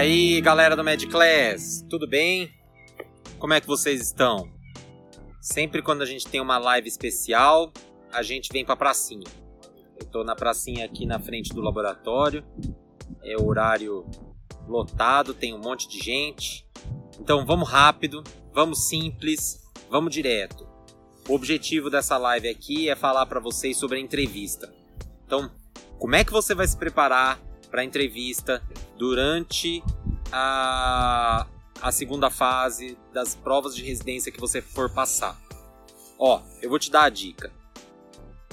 aí, galera do Mad Class, tudo bem? Como é que vocês estão? Sempre quando a gente tem uma live especial, a gente vem pra pracinha. Eu tô na pracinha aqui na frente do laboratório. É horário lotado, tem um monte de gente. Então vamos rápido, vamos simples, vamos direto. O objetivo dessa live aqui é falar para vocês sobre a entrevista. Então, como é que você vai se preparar para a entrevista durante a, a segunda fase das provas de residência que você for passar? Ó, eu vou te dar a dica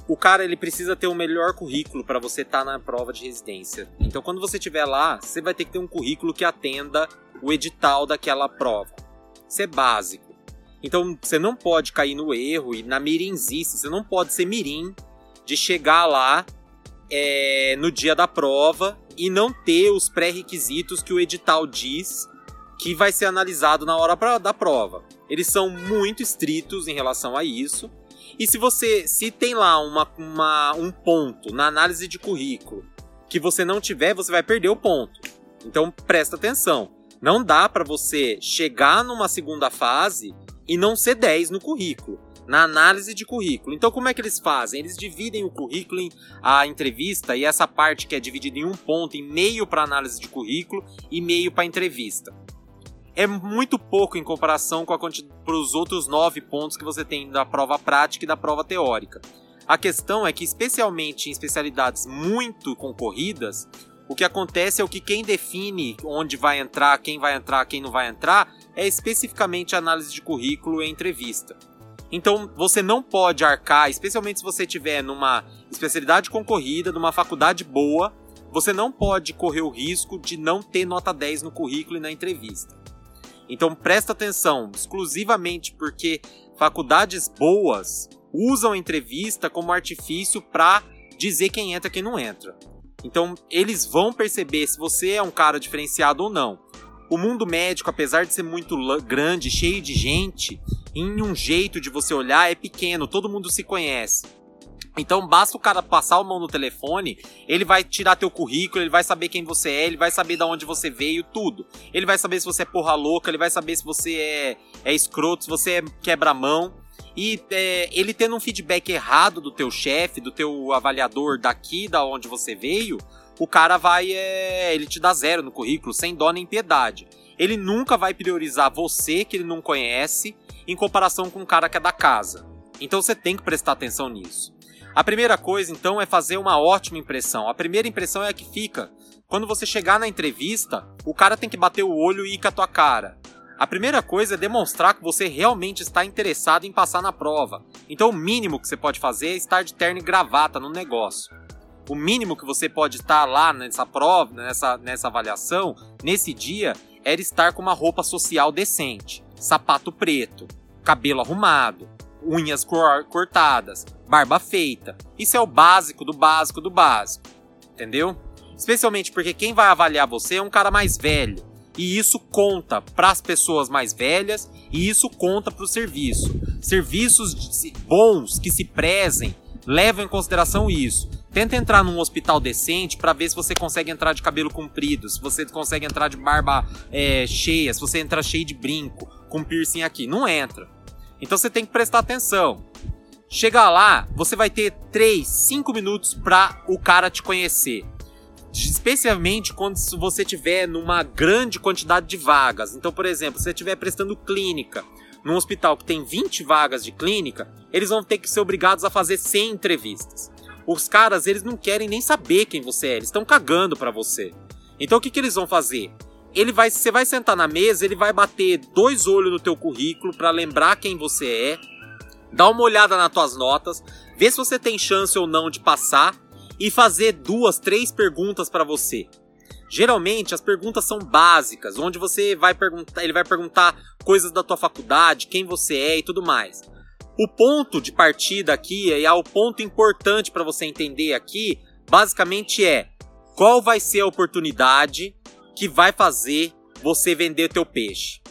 o cara ele precisa ter o melhor currículo para você estar tá na prova de residência. Então, quando você estiver lá, você vai ter que ter um currículo que atenda o edital daquela prova. Isso é básico. Então, você não pode cair no erro e na mirinzice. Você não pode ser mirim de chegar lá é, no dia da prova e não ter os pré-requisitos que o edital diz que vai ser analisado na hora pra, da prova. Eles são muito estritos em relação a isso. E se você se tem lá uma, uma, um ponto na análise de currículo que você não tiver, você vai perder o ponto. Então presta atenção. Não dá para você chegar numa segunda fase e não ser 10 no currículo, na análise de currículo. Então como é que eles fazem? Eles dividem o currículo em a entrevista e essa parte que é dividida em um ponto, em meio para análise de currículo e meio para entrevista é muito pouco em comparação com os outros nove pontos que você tem da prova prática e da prova teórica. A questão é que, especialmente em especialidades muito concorridas, o que acontece é o que quem define onde vai entrar, quem vai entrar, quem não vai entrar, é especificamente análise de currículo e entrevista. Então você não pode arcar, especialmente se você tiver numa especialidade concorrida, numa faculdade boa, você não pode correr o risco de não ter nota 10 no currículo e na entrevista. Então presta atenção, exclusivamente porque faculdades boas usam a entrevista como artifício para dizer quem entra e quem não entra. Então eles vão perceber se você é um cara diferenciado ou não. O mundo médico, apesar de ser muito grande, cheio de gente, em um jeito de você olhar é pequeno, todo mundo se conhece. Então basta o cara passar a mão no telefone, ele vai tirar teu currículo, ele vai saber quem você é, ele vai saber de onde você veio, tudo. Ele vai saber se você é porra louca, ele vai saber se você é, é escroto, se você é quebra-mão. E é, ele tendo um feedback errado do teu chefe, do teu avaliador daqui, da onde você veio, o cara vai. É, ele te dá zero no currículo, sem dó nem piedade. Ele nunca vai priorizar você, que ele não conhece, em comparação com um cara que é da casa. Então você tem que prestar atenção nisso. A primeira coisa, então, é fazer uma ótima impressão. A primeira impressão é a que fica. Quando você chegar na entrevista, o cara tem que bater o olho e ir com a tua cara. A primeira coisa é demonstrar que você realmente está interessado em passar na prova. Então, o mínimo que você pode fazer é estar de terno e gravata no negócio. O mínimo que você pode estar lá nessa prova, nessa, nessa avaliação, nesse dia, era estar com uma roupa social decente, sapato preto, cabelo arrumado, unhas cortadas, barba feita. Isso é o básico do básico do básico. Entendeu? Especialmente porque quem vai avaliar você é um cara mais velho. E isso conta para as pessoas mais velhas e isso conta para o serviço. Serviços bons que se prezem levam em consideração isso. Tenta entrar num hospital decente para ver se você consegue entrar de cabelo comprido, se você consegue entrar de barba é, cheia, se você entra cheio de brinco, com piercing aqui. Não entra. Então você tem que prestar atenção. Chegar lá, você vai ter 3, 5 minutos para o cara te conhecer. Especialmente quando você tiver numa grande quantidade de vagas. Então, por exemplo, se você estiver prestando clínica num hospital que tem 20 vagas de clínica, eles vão ter que ser obrigados a fazer 100 entrevistas. Os caras, eles não querem nem saber quem você é, eles estão cagando para você. Então o que, que eles vão fazer? Ele vai, você vai sentar na mesa, ele vai bater dois olhos no teu currículo para lembrar quem você é, dar uma olhada nas tuas notas, ver se você tem chance ou não de passar e fazer duas, três perguntas para você. Geralmente as perguntas são básicas, onde você vai perguntar, ele vai perguntar coisas da tua faculdade, quem você é e tudo mais. O ponto de partida aqui e é o ponto importante para você entender aqui, basicamente é qual vai ser a oportunidade que vai fazer você vender teu peixe.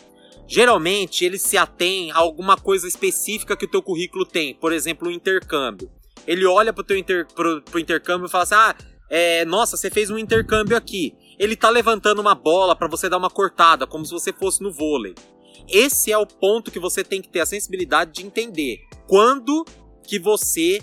Geralmente eles se atém a alguma coisa específica que o teu currículo tem, por exemplo, o intercâmbio. Ele olha para o teu inter, pro, pro intercâmbio e fala assim: ah, é, nossa, você fez um intercâmbio aqui. ele tá levantando uma bola para você dar uma cortada, como se você fosse no vôlei. Esse é o ponto que você tem que ter a sensibilidade de entender. Quando que você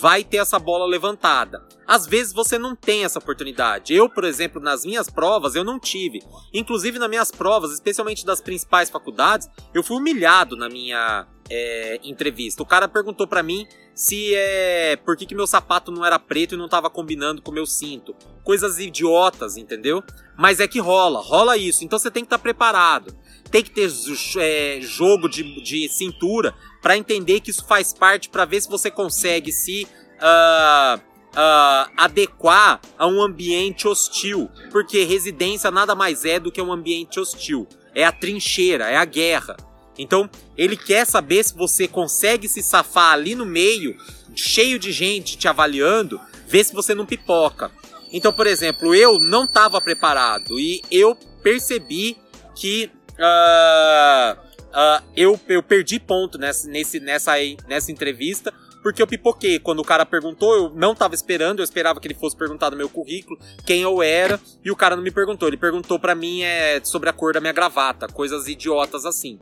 vai ter essa bola levantada. Às vezes você não tem essa oportunidade. Eu, por exemplo, nas minhas provas, eu não tive. Inclusive nas minhas provas, especialmente das principais faculdades, eu fui humilhado na minha é, entrevista. O cara perguntou para mim se é por que, que meu sapato não era preto e não tava combinando com o meu cinto. Coisas idiotas, entendeu? Mas é que rola, rola isso. Então você tem que estar tá preparado. Tem que ter é, jogo de, de cintura para entender que isso faz parte, para ver se você consegue se uh, uh, adequar a um ambiente hostil. Porque residência nada mais é do que um ambiente hostil. É a trincheira, é a guerra. Então, ele quer saber se você consegue se safar ali no meio, cheio de gente te avaliando, ver se você não pipoca. Então, por exemplo, eu não estava preparado e eu percebi que uh, uh, eu, eu perdi ponto nessa, nesse, nessa, nessa entrevista porque eu pipoquei. Quando o cara perguntou, eu não estava esperando, eu esperava que ele fosse perguntar do meu currículo, quem eu era, e o cara não me perguntou. Ele perguntou para mim é, sobre a cor da minha gravata, coisas idiotas assim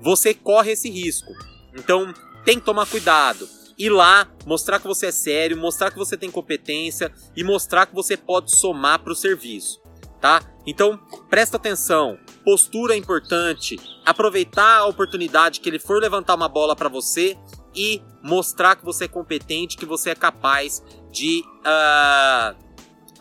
você corre esse risco. Então, tem que tomar cuidado. Ir lá, mostrar que você é sério, mostrar que você tem competência e mostrar que você pode somar para o serviço, tá? Então, presta atenção. Postura é importante. Aproveitar a oportunidade que ele for levantar uma bola para você e mostrar que você é competente, que você é capaz de uh,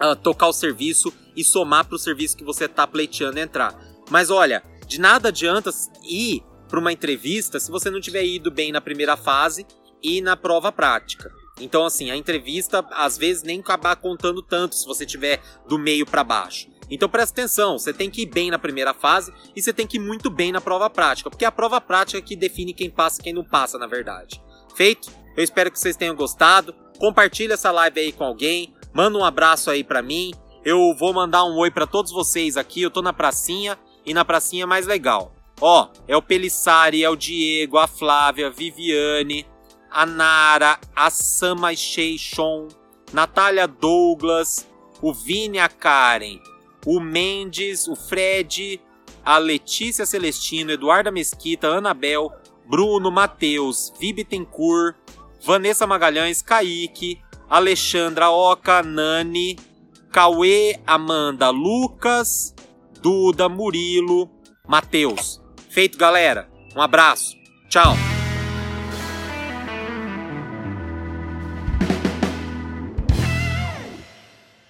uh, tocar o serviço e somar para o serviço que você está pleiteando entrar. Mas olha, de nada adianta ir para uma entrevista se você não tiver ido bem na primeira fase e na prova prática. Então, assim, a entrevista às vezes nem acabar contando tanto se você tiver do meio para baixo. Então presta atenção, você tem que ir bem na primeira fase e você tem que ir muito bem na prova prática, porque é a prova prática que define quem passa e quem não passa, na verdade. Feito? Eu espero que vocês tenham gostado. Compartilha essa live aí com alguém, manda um abraço aí para mim. Eu vou mandar um oi para todos vocês aqui. Eu tô na pracinha e na pracinha é mais legal. Ó, é o Pelissari, é o Diego, a Flávia, a Viviane, a Nara, a Sama Sheixon, Natália Douglas, o Vini, a Karen, o Mendes, o Fred, a Letícia Celestino, Eduarda Mesquita, Anabel, Bruno, Matheus, Vibitencourt, Vanessa Magalhães, Kaique, Alexandra Oca, Nani, Cauê, Amanda, Lucas, Duda, Murilo, Matheus. Feito, galera. Um abraço. Tchau.